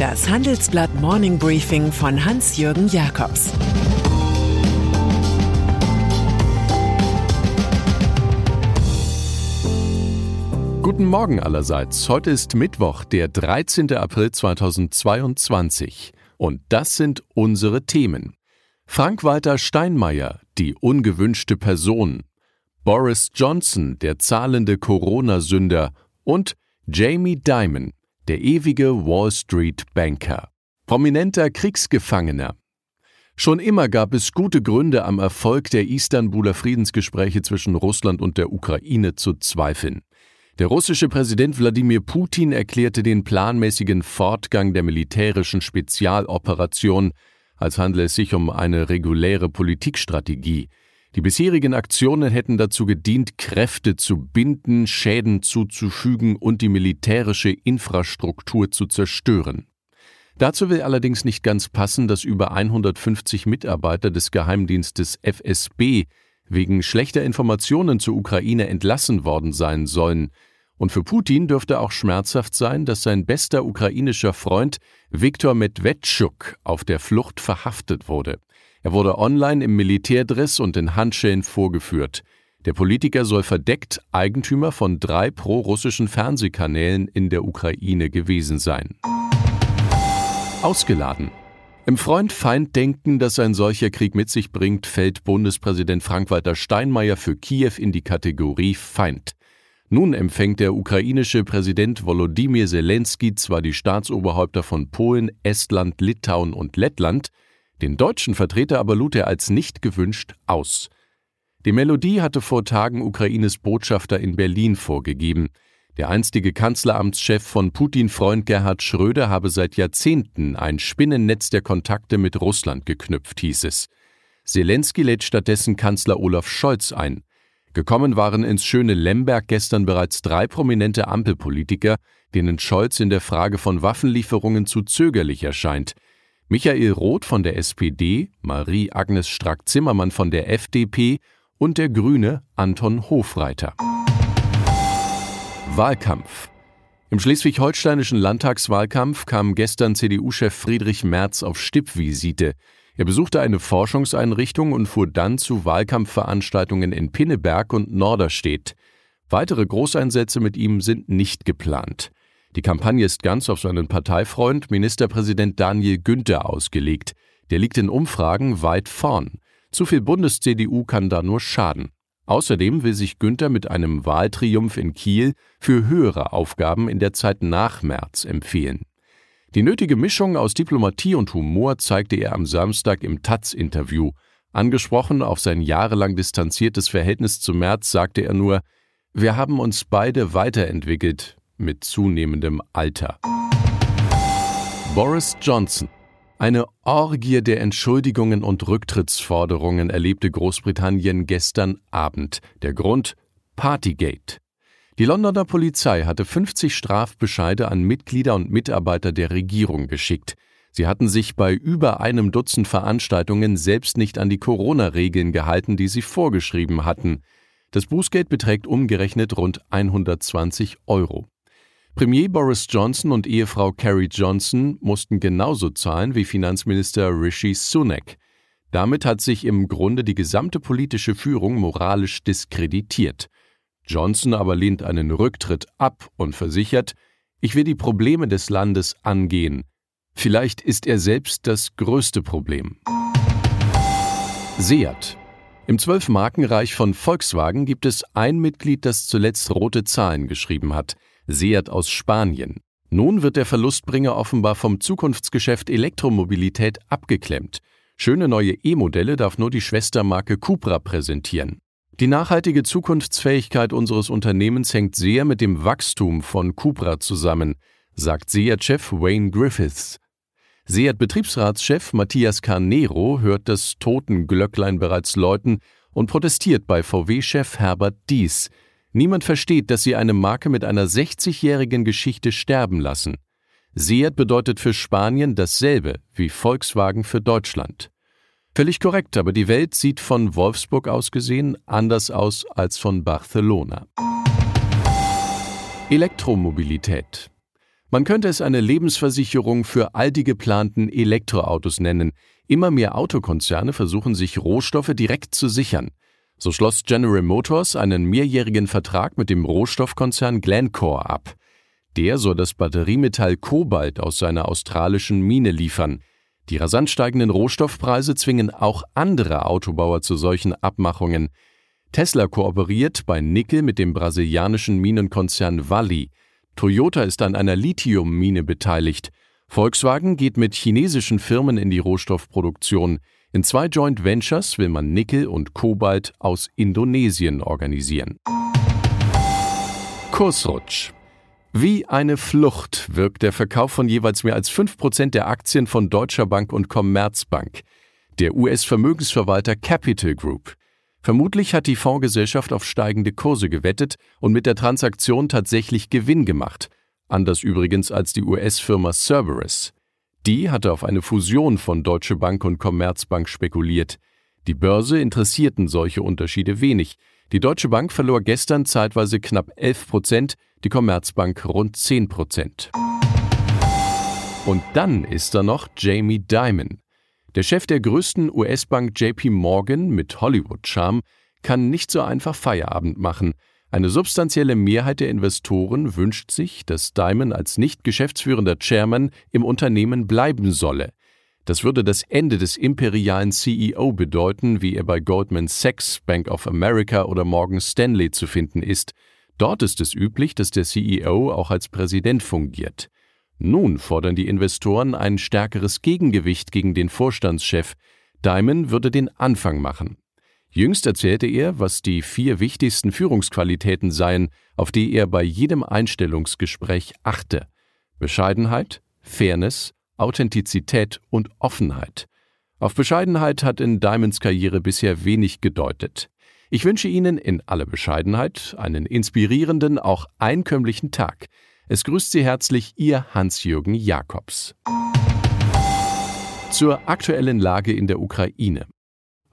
Das Handelsblatt Morning Briefing von Hans-Jürgen Jakobs Guten Morgen allerseits. Heute ist Mittwoch, der 13. April 2022. Und das sind unsere Themen. Frank-Walter Steinmeier, die ungewünschte Person. Boris Johnson, der zahlende Corona-Sünder. Und Jamie Dimon, der ewige Wall Street Banker. Prominenter Kriegsgefangener. Schon immer gab es gute Gründe, am Erfolg der Istanbuler Friedensgespräche zwischen Russland und der Ukraine zu zweifeln. Der russische Präsident Wladimir Putin erklärte den planmäßigen Fortgang der militärischen Spezialoperation, als handle es sich um eine reguläre Politikstrategie. Die bisherigen Aktionen hätten dazu gedient, Kräfte zu binden, Schäden zuzufügen und die militärische Infrastruktur zu zerstören. Dazu will allerdings nicht ganz passen, dass über 150 Mitarbeiter des Geheimdienstes FSB wegen schlechter Informationen zur Ukraine entlassen worden sein sollen. Und für Putin dürfte auch schmerzhaft sein, dass sein bester ukrainischer Freund Viktor Medvedchuk auf der Flucht verhaftet wurde. Er wurde online im Militärdress und in Handschellen vorgeführt. Der Politiker soll verdeckt Eigentümer von drei pro-russischen Fernsehkanälen in der Ukraine gewesen sein. Ausgeladen. Im Freund-Feind-Denken, das ein solcher Krieg mit sich bringt, fällt Bundespräsident Frank-Walter Steinmeier für Kiew in die Kategorie Feind. Nun empfängt der ukrainische Präsident Volodymyr Zelensky zwar die Staatsoberhäupter von Polen, Estland, Litauen und Lettland, den deutschen Vertreter aber lud er als nicht gewünscht aus. Die Melodie hatte vor Tagen Ukraines Botschafter in Berlin vorgegeben. Der einstige Kanzleramtschef von Putin-Freund Gerhard Schröder habe seit Jahrzehnten ein Spinnennetz der Kontakte mit Russland geknüpft, hieß es. Zelensky lädt stattdessen Kanzler Olaf Scholz ein. Gekommen waren ins schöne Lemberg gestern bereits drei prominente Ampelpolitiker, denen Scholz in der Frage von Waffenlieferungen zu zögerlich erscheint – Michael Roth von der SPD, Marie-Agnes Strack-Zimmermann von der FDP und der Grüne Anton Hofreiter. Wahlkampf Im schleswig-holsteinischen Landtagswahlkampf kam gestern CDU-Chef Friedrich Merz auf Stippvisite. Er besuchte eine Forschungseinrichtung und fuhr dann zu Wahlkampfveranstaltungen in Pinneberg und Norderstedt. Weitere Großeinsätze mit ihm sind nicht geplant. Die Kampagne ist ganz auf seinen Parteifreund Ministerpräsident Daniel Günther ausgelegt. Der liegt in Umfragen weit vorn. Zu viel Bundes-CDU kann da nur schaden. Außerdem will sich Günther mit einem Wahltriumph in Kiel für höhere Aufgaben in der Zeit nach März empfehlen. Die nötige Mischung aus Diplomatie und Humor zeigte er am Samstag im Taz-Interview. Angesprochen auf sein jahrelang distanziertes Verhältnis zu März sagte er nur, wir haben uns beide weiterentwickelt, mit zunehmendem Alter. Boris Johnson. Eine Orgie der Entschuldigungen und Rücktrittsforderungen erlebte Großbritannien gestern Abend. Der Grund Partygate. Die Londoner Polizei hatte 50 Strafbescheide an Mitglieder und Mitarbeiter der Regierung geschickt. Sie hatten sich bei über einem Dutzend Veranstaltungen selbst nicht an die Corona-Regeln gehalten, die sie vorgeschrieben hatten. Das Bußgeld beträgt umgerechnet rund 120 Euro. Premier Boris Johnson und Ehefrau Carrie Johnson mussten genauso zahlen wie Finanzminister Rishi Sunak. Damit hat sich im Grunde die gesamte politische Führung moralisch diskreditiert. Johnson aber lehnt einen Rücktritt ab und versichert, ich will die Probleme des Landes angehen. Vielleicht ist er selbst das größte Problem. Seat. Im Zwölf-Markenreich von Volkswagen gibt es ein Mitglied, das zuletzt rote Zahlen geschrieben hat – Seat aus Spanien. Nun wird der Verlustbringer offenbar vom Zukunftsgeschäft Elektromobilität abgeklemmt. Schöne neue E-Modelle darf nur die Schwestermarke Cupra präsentieren. Die nachhaltige Zukunftsfähigkeit unseres Unternehmens hängt sehr mit dem Wachstum von Cupra zusammen, sagt Seat-Chef Wayne Griffiths. Seat-Betriebsratschef Matthias Carnero hört das Totenglöcklein bereits läuten und protestiert bei VW-Chef Herbert Dies, Niemand versteht, dass sie eine Marke mit einer 60-jährigen Geschichte sterben lassen. Seat bedeutet für Spanien dasselbe wie Volkswagen für Deutschland. Völlig korrekt, aber die Welt sieht von Wolfsburg aus gesehen anders aus als von Barcelona. Elektromobilität. Man könnte es eine Lebensversicherung für all die geplanten Elektroautos nennen. Immer mehr Autokonzerne versuchen sich Rohstoffe direkt zu sichern. So schloss General Motors einen mehrjährigen Vertrag mit dem Rohstoffkonzern Glencore ab. Der soll das Batteriemetall Kobalt aus seiner australischen Mine liefern. Die rasant steigenden Rohstoffpreise zwingen auch andere Autobauer zu solchen Abmachungen. Tesla kooperiert bei Nickel mit dem brasilianischen Minenkonzern Vale. Toyota ist an einer Lithiummine beteiligt. Volkswagen geht mit chinesischen Firmen in die Rohstoffproduktion. In zwei Joint Ventures will man Nickel und Kobalt aus Indonesien organisieren. Kursrutsch. Wie eine Flucht wirkt der Verkauf von jeweils mehr als 5% der Aktien von Deutscher Bank und Commerzbank. Der US-Vermögensverwalter Capital Group. Vermutlich hat die Fondsgesellschaft auf steigende Kurse gewettet und mit der Transaktion tatsächlich Gewinn gemacht, anders übrigens als die US-Firma Cerberus. Die hatte auf eine Fusion von Deutsche Bank und Commerzbank spekuliert. Die Börse interessierten solche Unterschiede wenig. Die Deutsche Bank verlor gestern zeitweise knapp 11 Prozent, die Commerzbank rund 10 Prozent. Und dann ist da noch Jamie Dimon. Der Chef der größten US-Bank JP Morgan mit Hollywood-Charme kann nicht so einfach Feierabend machen. Eine substanzielle Mehrheit der Investoren wünscht sich, dass Diamond als nicht geschäftsführender Chairman im Unternehmen bleiben solle. Das würde das Ende des imperialen CEO bedeuten, wie er bei Goldman Sachs, Bank of America oder Morgan Stanley zu finden ist. Dort ist es üblich, dass der CEO auch als Präsident fungiert. Nun fordern die Investoren ein stärkeres Gegengewicht gegen den Vorstandschef. Diamond würde den Anfang machen. Jüngst erzählte er, was die vier wichtigsten Führungsqualitäten seien, auf die er bei jedem Einstellungsgespräch achte. Bescheidenheit, Fairness, Authentizität und Offenheit. Auf Bescheidenheit hat in Diamonds Karriere bisher wenig gedeutet. Ich wünsche Ihnen in aller Bescheidenheit einen inspirierenden, auch einkömmlichen Tag. Es grüßt Sie herzlich Ihr Hans-Jürgen Jakobs. Zur aktuellen Lage in der Ukraine.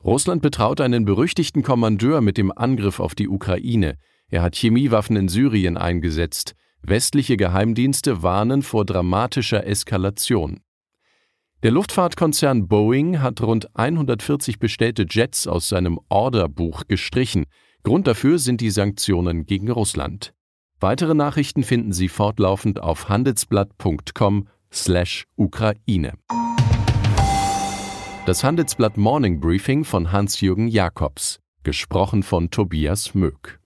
Russland betraut einen berüchtigten Kommandeur mit dem Angriff auf die Ukraine. Er hat Chemiewaffen in Syrien eingesetzt. Westliche Geheimdienste warnen vor dramatischer Eskalation. Der Luftfahrtkonzern Boeing hat rund 140 bestellte Jets aus seinem Orderbuch gestrichen. Grund dafür sind die Sanktionen gegen Russland. Weitere Nachrichten finden Sie fortlaufend auf handelsblatt.com/Ukraine. Das Handelsblatt Morning Briefing von Hans-Jürgen Jakobs, gesprochen von Tobias Möck.